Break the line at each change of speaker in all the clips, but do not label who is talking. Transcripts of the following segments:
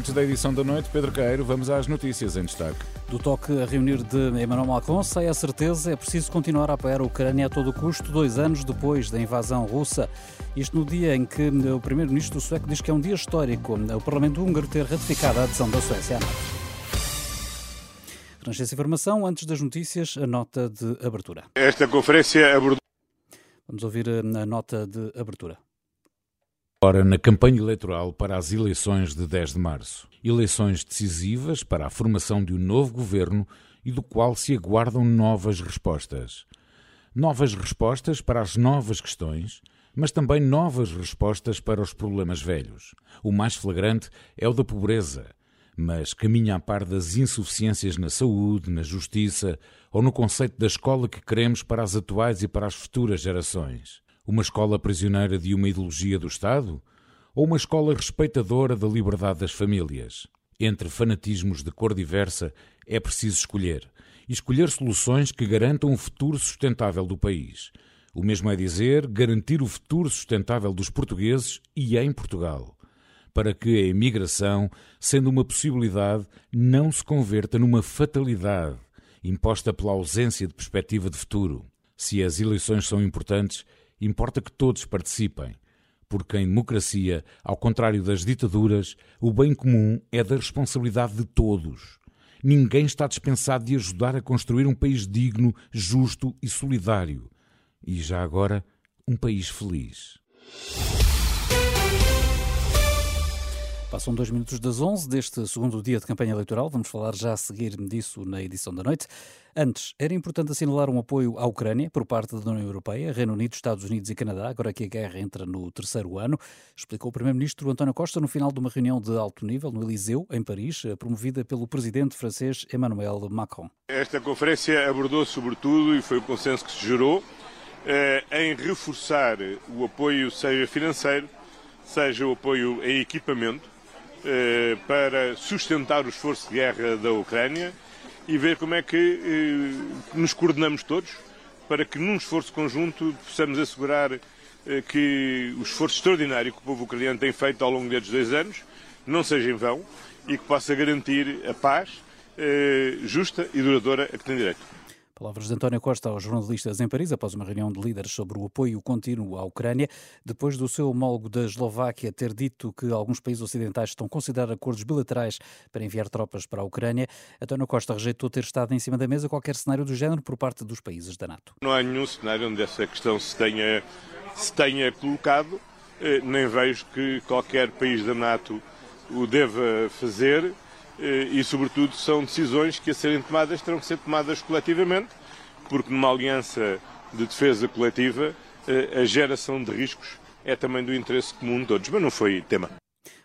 Antes da edição da noite, Pedro Caeiro, vamos às notícias em destaque.
Do toque a reunir de Emmanuel Macron, sai a certeza é preciso continuar a apoiar a Ucrânia a todo custo, dois anos depois da invasão russa. Isto no dia em que o primeiro-ministro sueco diz que é um dia histórico, o Parlamento húngaro ter ratificado a adesão da Suécia à NATO. Informação, antes das notícias, a nota de abertura.
Esta conferência abordou.
Vamos ouvir a nota de abertura.
Ora, na campanha eleitoral para as eleições de 10 de março. Eleições decisivas para a formação de um novo governo e do qual se aguardam novas respostas. Novas respostas para as novas questões, mas também novas respostas para os problemas velhos. O mais flagrante é o da pobreza, mas caminha a par das insuficiências na saúde, na justiça ou no conceito da escola que queremos para as atuais e para as futuras gerações. Uma escola prisioneira de uma ideologia do Estado? Ou uma escola respeitadora da liberdade das famílias? Entre fanatismos de cor diversa é preciso escolher. E escolher soluções que garantam o futuro sustentável do país. O mesmo é dizer, garantir o futuro sustentável dos portugueses e em Portugal. Para que a imigração, sendo uma possibilidade, não se converta numa fatalidade, imposta pela ausência de perspectiva de futuro. Se as eleições são importantes, importa que todos participem, porque em democracia, ao contrário das ditaduras, o bem comum é da responsabilidade de todos. Ninguém está dispensado de ajudar a construir um país digno, justo e solidário. E já agora, um país feliz.
Passam dois minutos das 11 deste segundo dia de campanha eleitoral. Vamos falar já a seguir disso na edição da noite. Antes, era importante assinalar um apoio à Ucrânia por parte da União Europeia, Reino Unido, Estados Unidos e Canadá, agora que a guerra entra no terceiro ano, explicou o Primeiro-Ministro António Costa no final de uma reunião de alto nível no Eliseu, em Paris, promovida pelo presidente francês Emmanuel Macron.
Esta conferência abordou sobretudo, e foi o consenso que se gerou, eh, em reforçar o apoio, seja financeiro, seja o apoio em equipamento, para sustentar o esforço de guerra da Ucrânia e ver como é que eh, nos coordenamos todos para que, num esforço conjunto, possamos assegurar eh, que o esforço extraordinário que o povo ucraniano tem feito ao longo destes dois anos não seja em vão e que possa garantir a paz justa e duradoura a que tem direito.
Palavras de António Costa aos jornalistas em Paris, após uma reunião de líderes sobre o apoio contínuo à Ucrânia, depois do seu homólogo da Eslováquia ter dito que alguns países ocidentais estão a considerar acordos bilaterais para enviar tropas para a Ucrânia. António Costa rejeitou ter estado em cima da mesa qualquer cenário do género por parte dos países da NATO.
Não há nenhum cenário onde essa questão se tenha, se tenha colocado, eh, nem vejo que qualquer país da NATO o deva fazer e, sobretudo, são decisões que, a serem tomadas, terão que ser tomadas coletivamente, porque numa aliança de defesa coletiva, eh, a geração de riscos é também do interesse comum de todos. Mas não foi tema.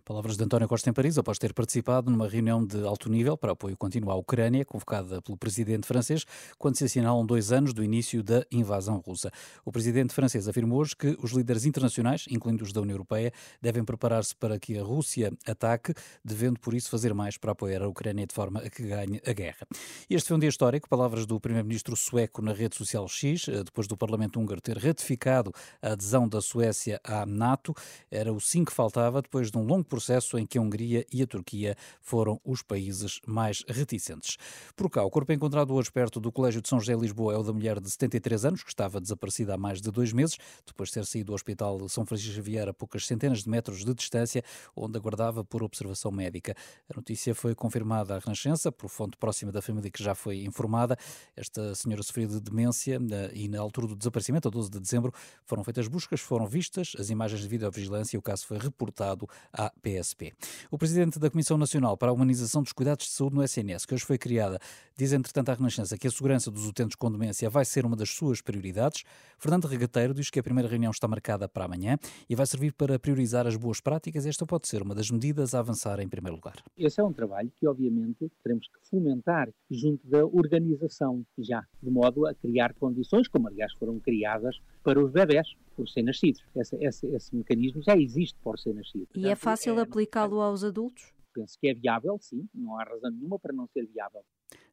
Palavras de António Costa em Paris, após ter participado numa reunião de alto nível para apoio contínuo à Ucrânia, convocada pelo presidente francês, quando se assinalam dois anos do início da invasão russa. O presidente francês afirmou hoje que os líderes internacionais, incluindo os da União Europeia, devem preparar-se para que a Rússia ataque, devendo por isso fazer mais para apoiar a Ucrânia de forma a que ganhe a guerra. Este foi um dia histórico, palavras do primeiro-ministro sueco na rede social X, eh, depois do Parlamento húngaro ter ratificado a adesão da Suécia à NATO. Era o sim que faltava depois de um longo processo em que a Hungria e a Turquia foram os países mais reticentes. Por cá, o corpo encontrado hoje perto do Colégio de São José Lisboa é o da mulher de 73 anos, que estava desaparecida há mais de dois meses, depois de ter saído do Hospital de São Francisco Xavier a poucas centenas de metros de distância, onde aguardava por observação médica. A notícia foi confirmada à Renascença, por fonte próxima da família que já foi informada. Esta senhora sofreu de demência eh, e, na altura do desaparecimento, a 12 de dezembro, foram feitas buscas, foram vistas as imagens de videovigilância e o caso foi reportado à PSP. O presidente da Comissão Nacional para a Humanização dos Cuidados de Saúde no SNS, que hoje foi criada, diz entretanto à Renascença que a segurança dos utentes com demência vai ser uma das suas prioridades. Fernando Regateiro diz que a primeira reunião está marcada para amanhã e vai servir para priorizar as boas práticas. Esta pode ser uma das medidas a avançar em primeiro lugar.
Esse é um trabalho que, obviamente, teremos que fomentar junto da organização já, de modo a criar condições, como aliás foram criadas para os bebés por ser nascidos. Esse, esse, esse mecanismo já existe por ser nascido.
E é fácil aplicá-lo aos adultos?
penso que é viável, sim, não há razão nenhuma para não ser viável.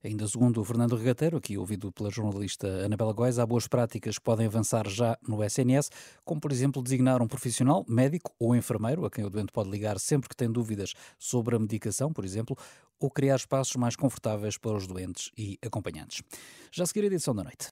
Ainda segundo o Fernando Regateiro, aqui ouvido pela jornalista Anabela Góes, há boas práticas que podem avançar já no SNS, como por exemplo designar um profissional, médico ou enfermeiro, a quem o doente pode ligar sempre que tem dúvidas sobre a medicação, por exemplo, ou criar espaços mais confortáveis para os doentes e acompanhantes. Já a seguir a edição da noite.